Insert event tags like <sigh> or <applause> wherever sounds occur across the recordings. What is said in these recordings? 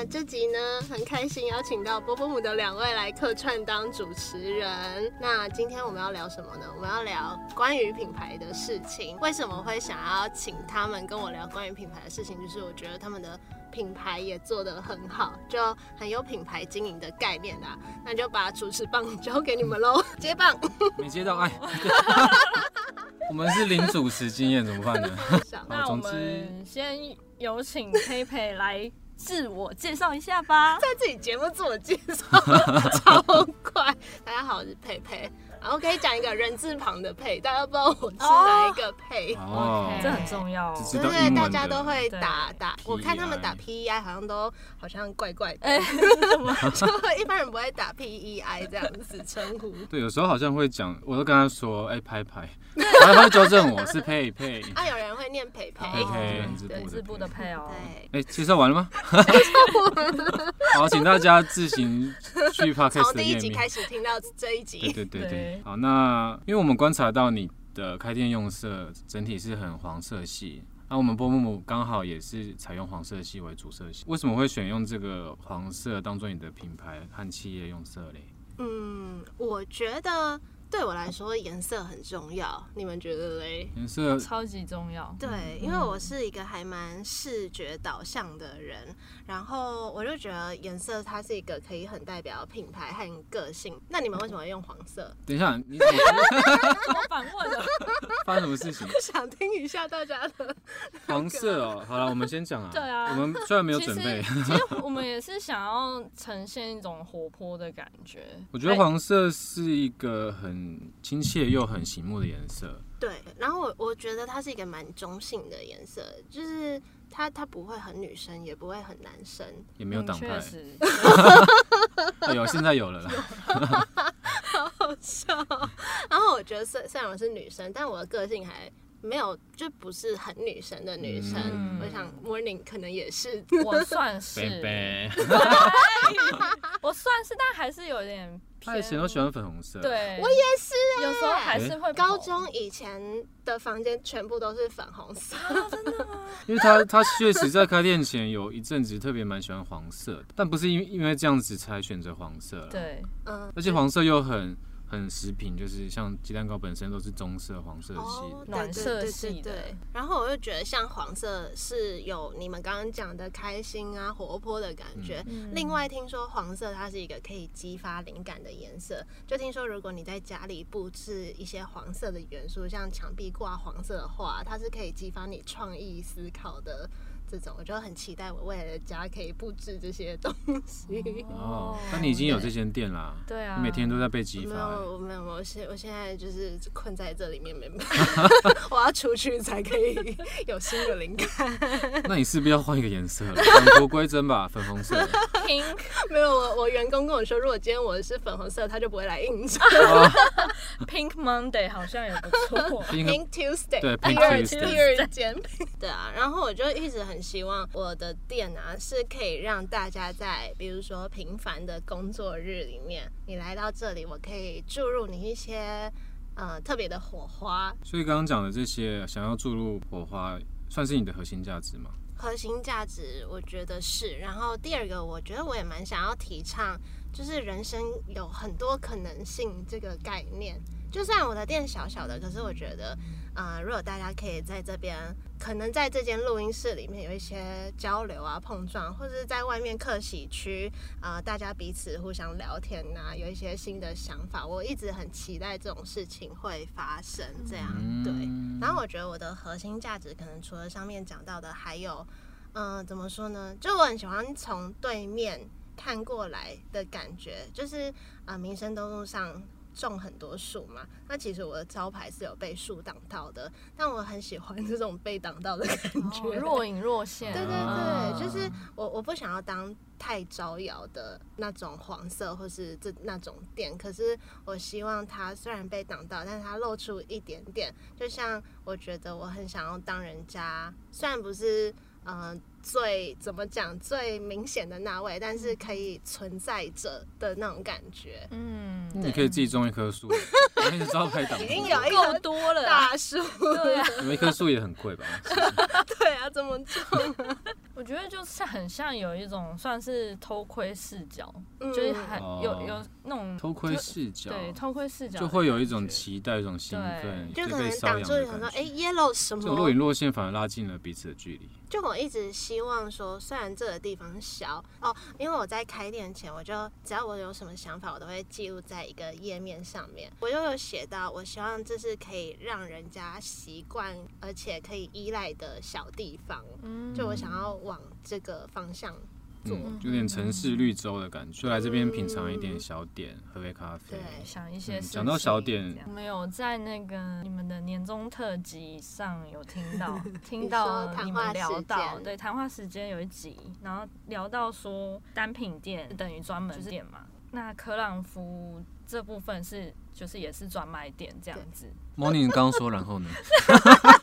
那这集呢，很开心邀请到波波姆的两位来客串当主持人。那今天我们要聊什么呢？我们要聊关于品牌的事情。为什么会想要请他们跟我聊关于品牌的事情？就是我觉得他们的品牌也做得很好，就很有品牌经营的概念啦。那就把主持棒交给你们喽，接棒。没接到，哎，<laughs> 我们是零主持经验，怎么办呢？<laughs> 那我总之们先有请佩佩来自我介绍一下吧。在自己节目自我介绍 <laughs> 超快。大家好，我是佩佩，然后可以讲一个人字旁的配，大家不知道我是哪一个配。哦，这很重要只哦。知道英文，对大家都会打打，我看他们打 PEI P E I 好像都好像怪怪的，<laughs> 一般人不会打 P E I 这样子称呼。对，有时候好像会讲，我都跟他说，哎，拍拍，然后他会纠正我是配配，啊，有人会念培培，佩佩，哦人字部的部的佩。佩哦。对，哎，介绍完了吗？<laughs> 好，请大家自行去 podcast 从的页面。第一集开始听到这一对集，对对对对，好，那因为我们观察到你的开店用色整体是很黄色系，那我们波木木刚好也是采用黄色系为主色系，为什么会选用这个黄色当做你的品牌和企业用色嘞？嗯，我觉得对我来说颜色很重要，你们觉得嘞？颜色超级重要。对，因为我是一个还蛮视觉导向的人，然后我就觉得颜色它是一个可以很代表品牌和个性。那你们为什么会用黄色？<laughs> 等一下，你怎么 <laughs> 怎么反问的？<laughs> 发生什么事情？想听一下大家的。黄色哦，好了，我们先讲啊。对啊我们虽然没有准备，其实我们也是想要呈现一种活泼的感觉。我觉得黄色是一个很亲切又很醒目的颜色。对，然后我我觉得它是一个蛮中性的颜色，就是它它不会很女生，也不会很男生。也没有嗯党派确，实，<laughs> 哎有现在有了啦。<laughs> 好笑。然后我觉得虽虽然我是女生，但我的个性还没有就不是很女神的女生。嗯我想 Morning 可能也是。我算是。<laughs> 我算是，但还是有点偏。他以前都喜欢粉红色。对，我也是欸有时候还是会高中以前的房间全部都是粉红色，啊，真的吗？<laughs> 因为他他确实在开店前有一阵子特别蛮喜欢黄色的，但不是因为因为这样子才选择黄色了。，对，嗯，而且黄色又很很食品，就是像鸡蛋糕本身都是棕色、黄色系哦，暖色系的对然后我就觉得像黄色是有你们刚刚讲的开心啊、活泼的感觉。嗯另外，听说黄色它是一个可以激发灵感的颜色，就听说如果你在家里布置一些黄色的元素，像墙壁挂黄色的画，它是可以激发你创意思考的。这种我就很期待我未来的家可以布置这些东西。哦，那你已经有这间店啦，对啊，你每天都在被激没有，没有，我现我现在就是困在这里面，没办法，<laughs> 我要出去才可以有新的灵感。那你是不是要换一个颜色了？返璞归真吧，粉红色。pink 没有，我我员工跟我说，如果今天我是粉红色，他就不会来应征。哦 <laughs> pink Monday 好像也不错。Pink Tuesday，对 Pink 二 Tuesday 第二间，对啊，然后我就一直很希望我的店啊是可以让大家在比如说平凡的工作日里面，你来到这里，我可以注入你一些呃特别的火花。所以刚刚讲的这些，想要注入火花，算是你的核心价值吗？核心价值，我觉得是。然后第二个，我觉得我也蛮想要提倡，就是人生有很多可能性这个概念。就算我的店小小的，可是我觉得，呃，如果大家可以在这边，可能在这间录音室里面有一些交流啊、碰撞，或者是在外面客喜区，呃，大家彼此互相聊天呐、有一些新的想法，我一直很期待这种事情会发生。这样、对。嗯然后我觉得我的核心价值可能除了上面讲到的，还有，嗯、怎么说呢？就我很喜欢从对面看过来的感觉，就是啊、呃民生东路上种很多树嘛，那其实我的招牌是有被树挡到的，但我很喜欢这种被挡到的感觉，哦若隐若现。对对啊对，就是我我不想要当太招摇的那种黄色或是这那种店，可是我希望它虽然被挡到，但是它露出一点点，就像我觉得我很想要当人家，虽然不是嗯、呃最怎么讲最明显的那位，但是可以存在着的那种感觉。嗯，你可以自己种一棵树，把你的招牌挡。已经有一够多了啊。大树，对啊，有一棵树也很贵吧？<laughs> 对啊，怎么种？我觉得就是很像有一种算是偷窥视角，嗯就是很哦有有那种偷窥视角，对偷窥视角就会有一种期待，一种兴奋，就可能挡住，想说。哎，yellow 什么？就若隐？若现，反而拉近了彼此的距离。就我一直希望说，虽然这个地方小哦，因为我在开店前，我就只要我有什么想法，我都会记录在一个页面上面。我就有写到，我希望这是可以让人家习惯，而且可以依赖的小地方。嗯就我想要往这个方向做。嗯，有点城市绿洲的感觉，就来这边品尝一点小点，喝杯咖啡。对想一些讲到小点我们有在那个你们的年终特辑上有听到 <laughs> 听到你们聊到对谈话时间有一集，然后聊到说单品店等于专门店嘛，那可朗夫这部分是就是也是专卖店这样子，Morning 刚刚说，然后呢？<laughs>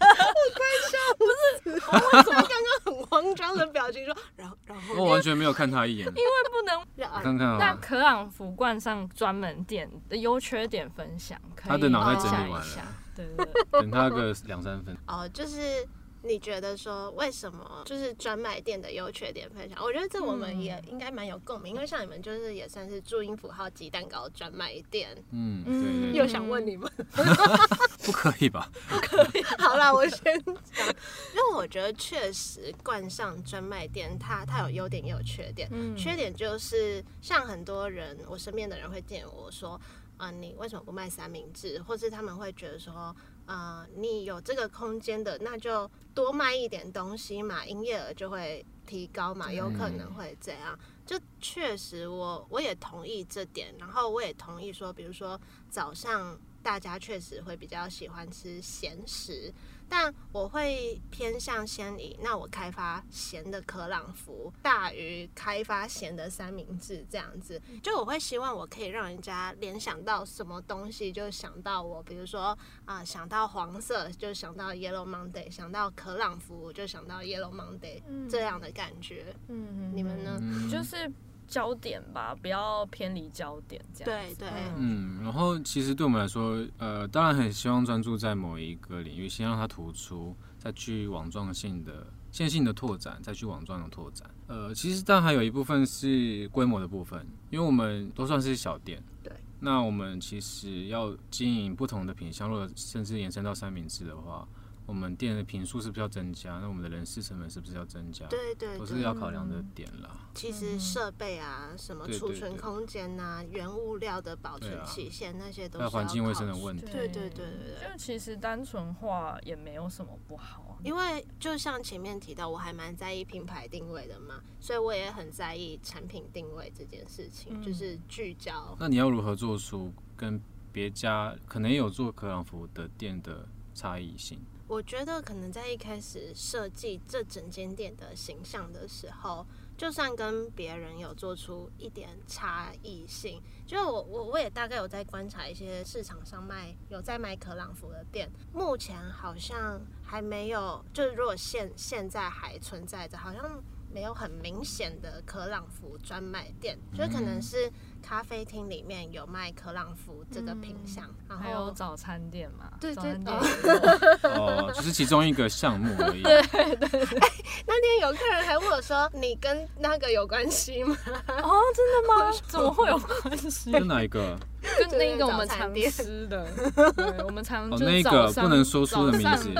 <laughs> 很慌张的表情说，然后然后我完全没有看他一眼。因为不能。看看那啊，可朗福冠上专门点的优缺点分享，可以他的脑袋分享整理完了一下，对对对，等他个两三分。哦，就是你觉得说为什么就是专卖店的优缺点分享？我觉得这我们也应该蛮有共鸣，因为像你们就是也算是注音符号鸡蛋糕专卖店，嗯，又想问你们，<laughs> 不可以吧？<laughs> 不可以好啦，我先讲，因为我觉得确实冠上专卖店，它它有优点也有缺点。嗯缺点就是像很多人，我身边的人会建议我说，啊、你为什么不卖三明治？或是他们会觉得说，啊，你有这个空间的，那就多卖一点东西嘛，营业额就会提高嘛，有可能会这样。就确实我我也同意这点，然后我也同意说，比如说早上大家确实会比较喜欢吃咸食，但我会偏向先以那我开发咸的可朗福大于开发咸的三明治这样子，就我会希望我可以让人家联想到什么东西就想到我，比如说啊、想到黄色就想到 Yellow Monday，想到可朗福就想到 Yellow Monday、嗯这样的感觉。嗯你们呢？嗯，就是焦点吧，不要偏离焦点，这样子。对对嗯，然后其实对我们来说，呃，当然很希望专注在某一个领域，先让它突出，再去网状性的、线性的拓展，再去网状的拓展。呃，其实当然还有一部分是规模的部分，因为我们都算是小店。对。那我们其实要经营不同的品相，如果甚至延伸到三明治的话，我们店的品数是不是要增加？那我们的人事成本是不是要增加？对对都是，要考量的点啦。其实设备啊，什么储存空间呐、原物料的保存期限那些都是环境卫生的问题。对对对对对就其实单纯化也没有什么不好啊。因为就像前面提到，我还蛮在意品牌定位的嘛，所以我也很在意产品定位这件事情，嗯就是聚焦。那你要如何做出跟别家可能有做可朗服的店的差异性？我觉得可能在一开始设计这整间店的形象的时候，就算跟别人有做出一点差异性，就我我我也大概有在观察一些市场上卖有在卖可朗福的店，目前好像还没有，就是如果现现在还存在着，好像没有很明显的可朗福专卖店，就可能是咖啡厅里面有卖可朗夫这个品相，然还有早餐店嘛，对早餐对店哦，只是其中一个项目而已。<laughs> 对对对那天有客人还问我说：“你跟那个有关系吗哦，真的吗？怎么会有关系？跟哪一个？跟那个我们常吃的，对，我们常哦，那个不能说出的名字，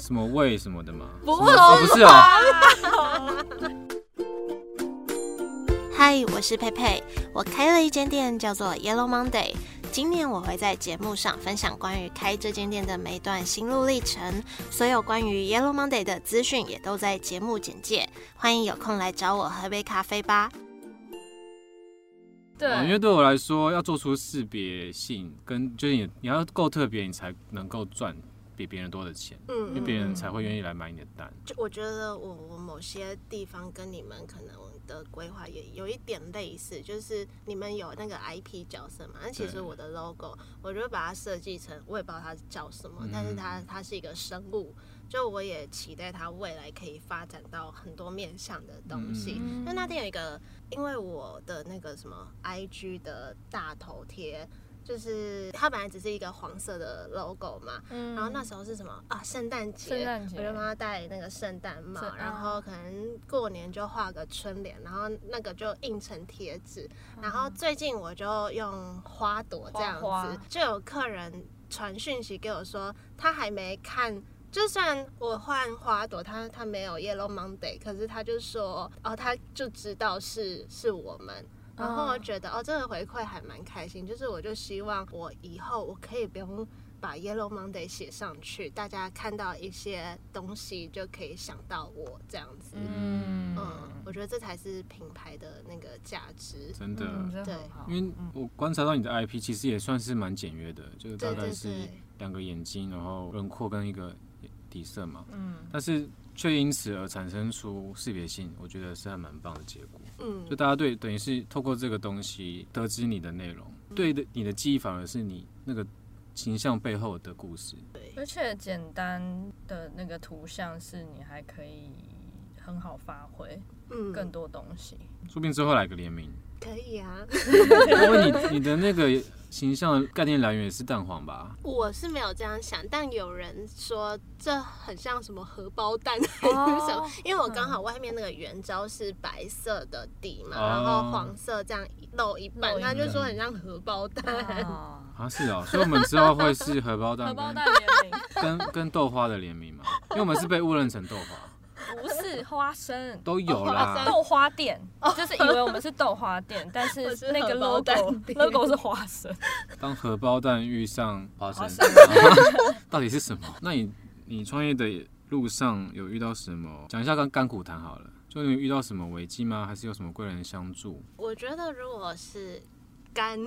什么味什么的吗？不什么哦，不是哦。<laughs> 嗨，我是佩佩，我开了一间店叫做 Yellow Monday。今年我会在节目上分享关于开这间店的每一段心路历程，所有关于 Yellow Monday 的资讯也都在节目简介，欢迎有空来找我喝杯咖啡吧。对，哦因为对我来说，要做出识别性，跟就是你你要够特别，你才能够赚比别人多的钱，嗯因为别人才会愿意来买你的单。就我觉得我我某些地方跟你们可能的规划也有一点类似，就是你们有那个 IP 角色嘛，那其实我的 logo 我就把它设计成，我也不知道它叫什么，嗯但是它它是一个生物，就我也期待它未来可以发展到很多面向的东西。嗯那那天有一个，因为我的那个什么 IG 的大头贴。就是它本来只是一个黄色的 logo 嘛，嗯然后那时候是什么啊？圣诞节，圣诞节我就帮他戴那个圣诞帽是，然后可能过年就画个春联，然后那个就印成贴纸。然后最近我就用花朵这样子，花花就有客人传讯息给我说，他还没看。就算我换花朵，他他没有 Yellow Monday，可是他就说哦，他就知道是是我们，然后我觉得哦，这个回馈还蛮开心，就是我就希望我以后我可以不用把 Yellow Monday 写上去，大家看到一些东西就可以想到我这样子。嗯嗯，我觉得这才是品牌的那个价值。真的，嗯，对，因为我观察到你的 IP 其实也算是蛮简约的，就是大概是，两个眼睛，然后轮廓跟一个底色嘛，嗯但是却因此而产生出识别性，我觉得是还蛮棒的结果。嗯就大家对等于是透过这个东西得知你的内容，对的你的记忆反而是你那个形象背后的故事。对而且简单的那个图像是你还可以很好发挥嗯更多东西。说不定之后来个联名，可以啊，因为你你的那个形象概念来源也是蛋黄吧？我是没有这样想，但有人说这很像什么荷包蛋还是什么，哦。因为我刚好外面那个圆招是白色的底嘛，哦然后黄色这样露一半，他就说很像荷包蛋。啊 <laughs> 啊，是哦，所以我们之后会是荷包蛋 <laughs> 荷包跟蛋联名跟跟豆花的联名嘛，因为我们是被误认成豆花，不是花生。都有啦。豆花店就是以为我们是豆花店，<laughs> 但是是那个 logo logo 是花生。当荷包蛋遇上花生花生，<laughs> 到底是什么？那你你创业的路上有遇到什么？讲一下跟甘苦谈好了，就你有遇到什么危机吗？还是有什么贵人相助？我觉得如果是干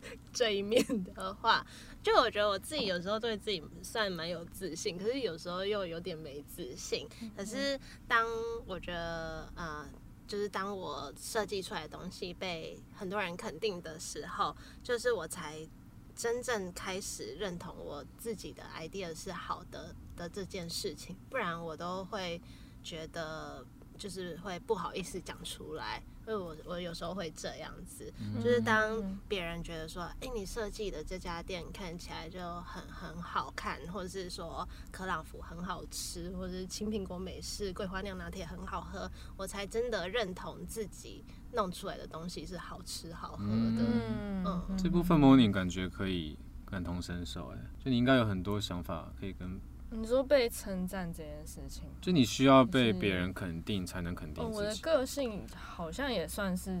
<laughs> 这一面的话，就我觉得我自己有时候对自己算蛮有自信，可是有时候又有点没自信。可是当我觉得呃，就是当我设计出来的东西被很多人肯定的时候，就是我才真正开始认同我自己的 idea 是好的的这件事情，不然我都会觉得就是会不好意思讲出来，因为我我有时候会这样子，就是当别人觉得说，哎、你设计的这家店看起来就很很好看，或者是说可朗福很好吃，或者是青苹果美式桂花酿拿铁很好喝，我才真的认同自己弄出来的东西是好吃好喝的。嗯。嗯。这部分 Morning 感觉可以感同身受，哎，就你应该有很多想法可以跟，你说被称赞这件事情，就你需要被别人肯定才能肯定哦，我的。个性好像也算是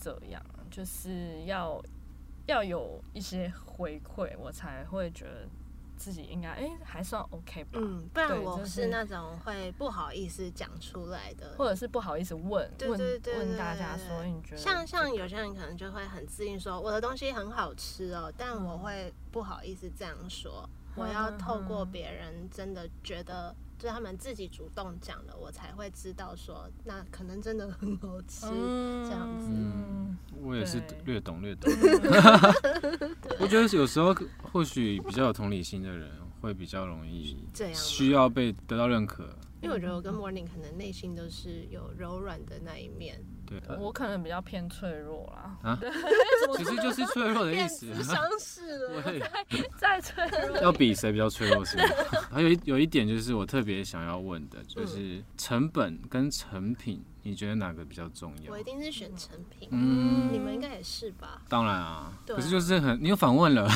这样，就是要要有一些回馈，我才会觉得自己应该哎、还算 OK 吧，嗯，不然我就是是那种会不好意思讲出来的，或者是不好意思问问问大家对说你觉得像像有些人可能就会很自信说我的东西很好吃哦，但我会不好意思这样说，我要透过别人真的觉得，就是他们自己主动讲了，我才会知道说那可能真的很好吃。这样子嗯我也是略懂略懂。<laughs> 我觉得有时候或许比较有同理心的人会比较容易这样需要被得到认可。因为我觉得我跟 Morning 可能内心都是有柔软的那一面，对，我可能比较偏脆弱啦，啊，其实就是脆弱的意思。智商是了。<laughs> 对，<laughs> 再脆弱。要比谁比较脆弱是吗？<laughs> 还有一有一点就是我特别想要问的，就是成本跟成品，你觉得哪个比较重要？我？一定是选成品，嗯，你们应该也是吧？当然啊，可是就是很，你又反问了，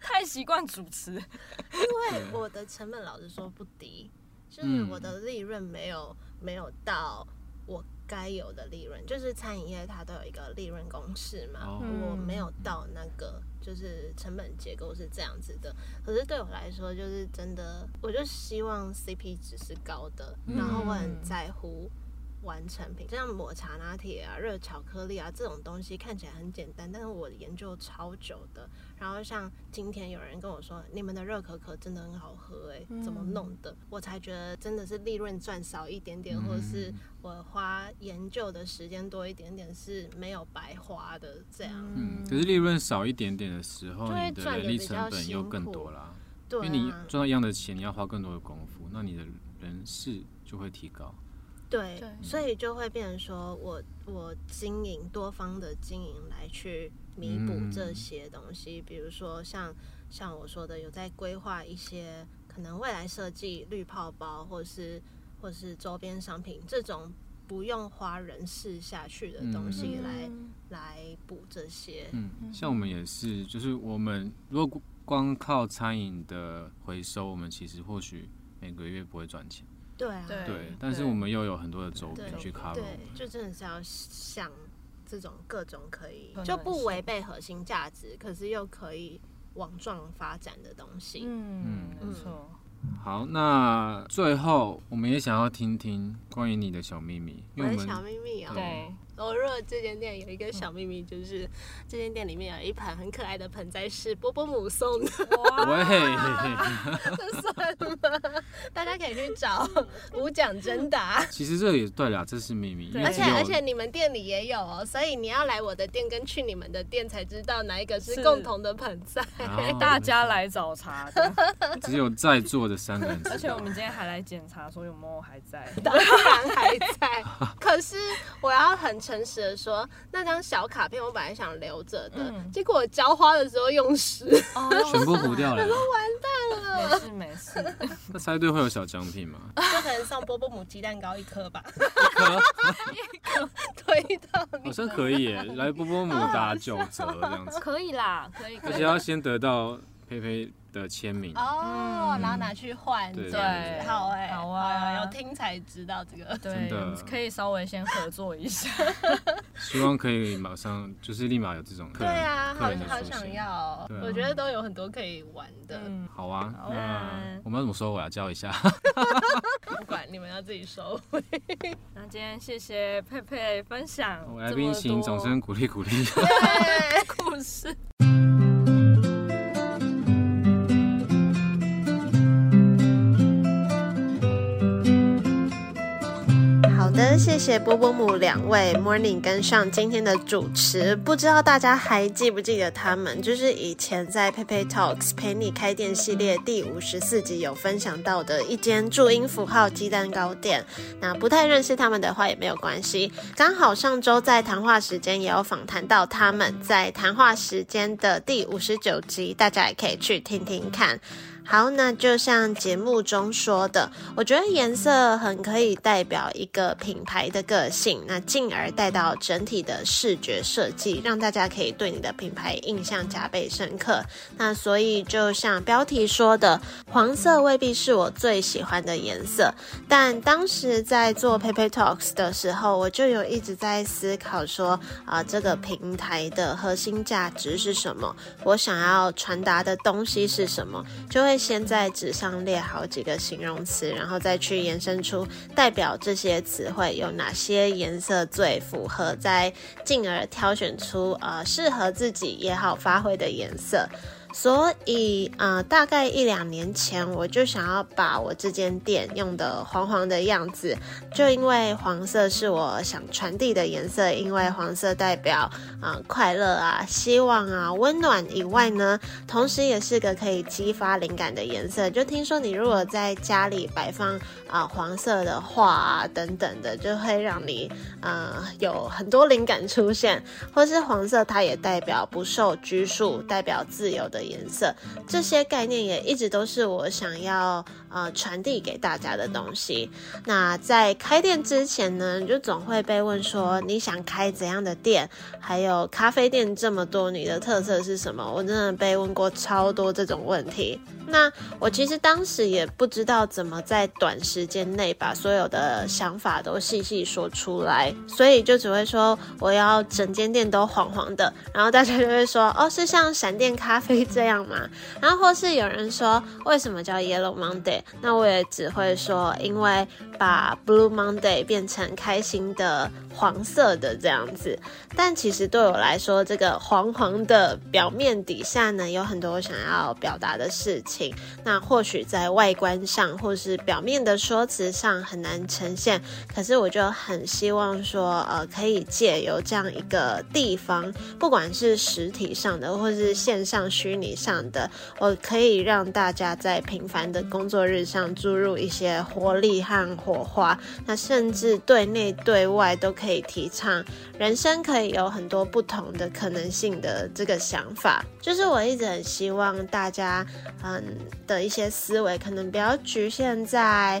太习惯主持，因为我的成本老实说不低，就是嗯。我的利润没有没有到我该有的利润，就是餐饮业它都有一个利润公式嘛，哦我没有到那个就是成本结构是这样子的。可是对我来说，就是真的，我就希望 CP 值是高的，然后我很在乎。完成品，就像抹茶拿铁啊、热巧克力啊这种东西看起来很简单，但是我研究超久的。然后像今天有人跟我说，你们的热可可真的很好喝，哎，怎么弄的？我才觉得真的是利润赚少一点点，或者是我花研究的时间多一点点是没有白花的这样。嗯，可是利润少一点点的时候，你的人力成本又更多啦。对，因为你赚到一样的钱，你要花更多的功夫，那你的人事就会提高。对，所以就会变成说我我经营多方的经营来去弥补这些东西，比如说像像我说的，有在规划一些可能未来设计绿泡包，或是或是周边商品这种不用花人事下去的东西来来补这些。嗯，像我们也是，就是我们如果光靠餐饮的回收，我们其实或许每个月不会赚钱。对啊，对，但是我们又有很多的周边去 cover，对，就真的是要想这种各种可以就不违背核心价值，可是又可以往状发展的东西。嗯，没错。好，那最后我们也想要听听关于你的小秘密，我的小秘密啊，对。我若这间店有一个小秘密，就是这间店里面有一盘很可爱的盆栽是波波姆送的。哇，这 <laughs> 算了，大家可以去找无奖真答。其实这也对啦，这是秘密。而且而且你们店里也有哦，所以你要来我的店跟去你们的店才知道哪一个是共同的盆栽。大家来找茬的，<laughs> 只有在座的三个人。而且我们今天还来检查说有没有还在，<laughs> 当然还在。可是我要很。诚实的说，那张小卡片我本来想留着的，结果我浇花的时候用湿，全部糊掉了，我说完蛋了。没事没事。<laughs> 那猜对会有小奖品吗？<laughs> 就可能送波波姆鸡蛋糕一颗吧，一颗，一 <laughs> 颗推到。好像可以耶，来波波姆打九折这样子。可以啦，可以。而且要先得到佩佩。的签名。哦，然后拿去换，对，好哎，好啊，有听才知道这个，对，可以稍微先合作一下，<laughs> 希望可以马上就是立马有这种，对啊，好好想要，我觉得都有很多可以玩的，好啊，那我们要怎么收？我要教一下，<laughs> 不管你们要自己收。<laughs> 那今天谢谢佩佩分享，来宾请掌声鼓励鼓励，故事。的谢谢波波姆两位 Morning 跟上今天的主持，不知道大家还记不记得他们？就是以前在 Pepe Talks 陪你开店系列第五十四集有分享到的一间注音符号鸡蛋糕店。那不太认识他们的话也没有关系，刚好上周在谈话时间也有访谈到他们，在谈话时间的第五十九集，大家也可以去听听看。好，那就像节目中说的，我觉得颜色很可以代表一个品牌的个性，那进而带到整体的视觉设计，让大家可以对你的品牌印象加倍深刻。那所以就像标题说的，黄色未必是我最喜欢的颜色，但当时在做 Paper Talks 的时候，我就有一直在思考说，啊，这个平台的核心价值是什么？我想要传达的东西是什么？就会。先在纸上列好几个形容词，然后再去延伸出代表这些词汇有哪些颜色最符合，再进而挑选出呃适合自己也好发挥的颜色。所以，呃，大概一两年前，我就想要把我这间店用的黄黄的样子，就因为黄色是我想传递的颜色，因为黄色代表啊快乐啊、希望啊、温暖以外呢，同时也是个可以激发灵感的颜色。就听说你如果在家里摆放啊黄色的画啊等等的，就会让你啊有很多灵感出现，或是黄色它也代表不受拘束，代表自由的。颜色这些概念也一直都是我想要呃传递给大家的东西。那在开店之前呢，你就总会被问说你想开怎样的店？还有咖啡店这么多，你的特色是什么？我真的被问过超多这种问题。那我其实当时也不知道怎么在短时时间内把所有的想法都细细说出来，所以就只会说我要整间店都黄黄的，然后大家就会说哦，是像闪电咖啡。这样吗？<laughs> 然后或是有人说为什么叫 Yellow Monday？那我也只会说，因为把 Blue Monday 变成开心的黄色的这样子。但其实对我来说，这个黄黄的表面底下呢，有很多想要表达的事情。那或许在外观上或是表面的说辞上很难呈现，可是我就很希望说，呃，可以借由这样一个地方，不管是实体上的或是线上虚拟上的，我可以让大家在平凡的工作日上注入一些活力和火花。那甚至对内对外都可以提倡人生可以有很多不同的可能性的这个想法，就是我一直很希望大家，嗯的一些思维可能比较局限在。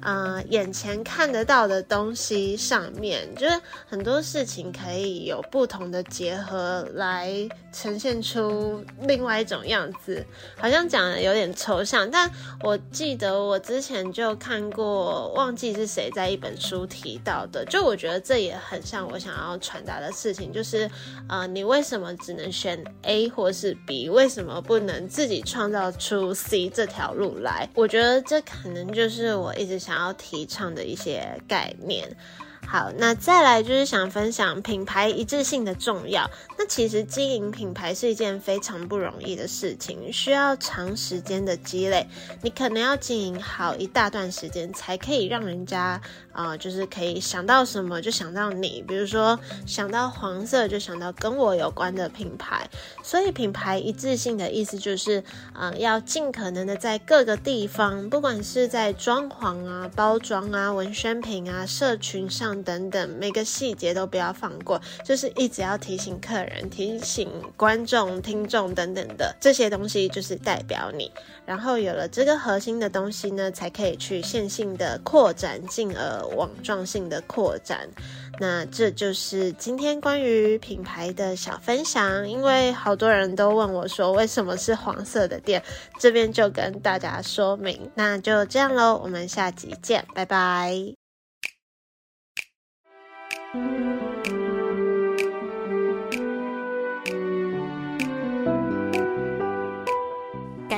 呃，眼前看得到的东西上面，就是很多事情可以有不同的结合来呈现出另外一种样子。好像讲的有点抽象，但我记得我之前就看过，忘记是谁在一本书提到的。就我觉得这也很像我想要传达的事情，就是呃，你为什么只能选 A 或是 B？为什么不能自己创造出 C 这条路来？我觉得这可能就是我一直。想要提倡的一些概念。好，那再来就是想分享品牌一致性的重要。那其实经营品牌是一件非常不容易的事情，需要长时间的积累。你可能要经营好一大段时间，才可以让人家啊，就是可以想到什么就想到你。比如说想到黄色，就想到跟我有关的品牌。所以品牌一致性的意思就是，呃，要尽可能的在各个地方，不管是在装潢啊、包装啊、文宣品啊、社群上。等等，每个细节都不要放过，就是一直要提醒客人、提醒观众、听众等等的这些东西，就是代表你。然后有了这个核心的东西呢，才可以去线性的扩展，进而网状性的扩展。那这就是今天关于品牌的小分享。因为好多人都问我说，为什么是黄色的店？这边就跟大家说明。那就这样喽，我们下集见，拜拜。感